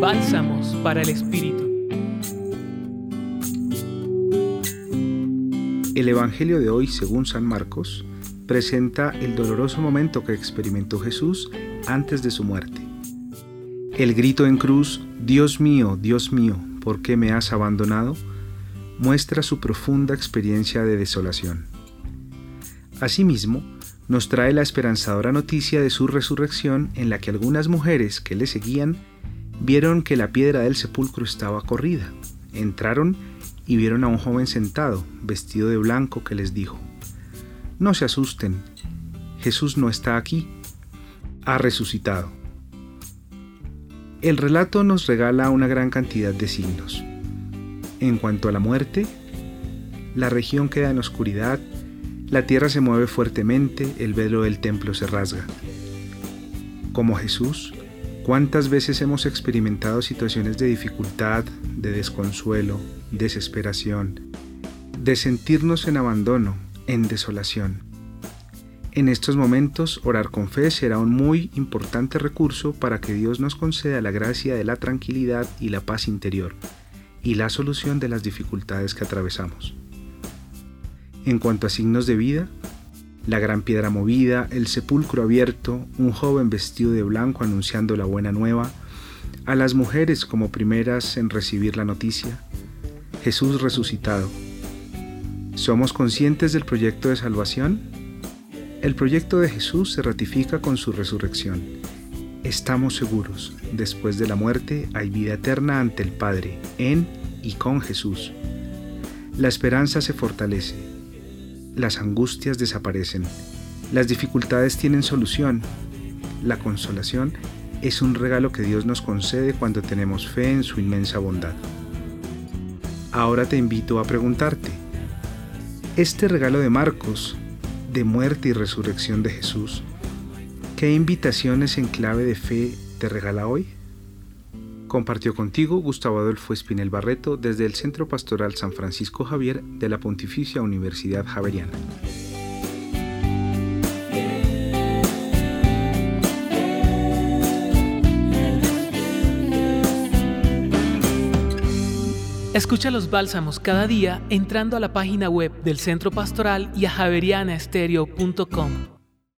Bálsamos para el Espíritu. El Evangelio de hoy, según San Marcos, presenta el doloroso momento que experimentó Jesús antes de su muerte. El grito en cruz, Dios mío, Dios mío, ¿por qué me has abandonado? muestra su profunda experiencia de desolación. Asimismo, nos trae la esperanzadora noticia de su resurrección en la que algunas mujeres que le seguían vieron que la piedra del sepulcro estaba corrida. Entraron y vieron a un joven sentado, vestido de blanco, que les dijo, No se asusten, Jesús no está aquí, ha resucitado. El relato nos regala una gran cantidad de signos. En cuanto a la muerte, la región queda en oscuridad, la tierra se mueve fuertemente, el velo del templo se rasga. Como Jesús, ¿cuántas veces hemos experimentado situaciones de dificultad, de desconsuelo, desesperación, de sentirnos en abandono, en desolación? En estos momentos, orar con fe será un muy importante recurso para que Dios nos conceda la gracia de la tranquilidad y la paz interior y la solución de las dificultades que atravesamos. En cuanto a signos de vida, la gran piedra movida, el sepulcro abierto, un joven vestido de blanco anunciando la buena nueva, a las mujeres como primeras en recibir la noticia, Jesús resucitado. ¿Somos conscientes del proyecto de salvación? El proyecto de Jesús se ratifica con su resurrección. Estamos seguros, después de la muerte hay vida eterna ante el Padre, en y con Jesús. La esperanza se fortalece, las angustias desaparecen, las dificultades tienen solución, la consolación es un regalo que Dios nos concede cuando tenemos fe en su inmensa bondad. Ahora te invito a preguntarte, este regalo de Marcos, de muerte y resurrección de Jesús, ¿qué invitaciones en clave de fe te regala hoy? Compartió contigo Gustavo Adolfo Espinel Barreto desde el Centro Pastoral San Francisco Javier de la Pontificia Universidad Javeriana. Escucha los bálsamos cada día entrando a la página web del Centro Pastoral y a javerianaestereo.com.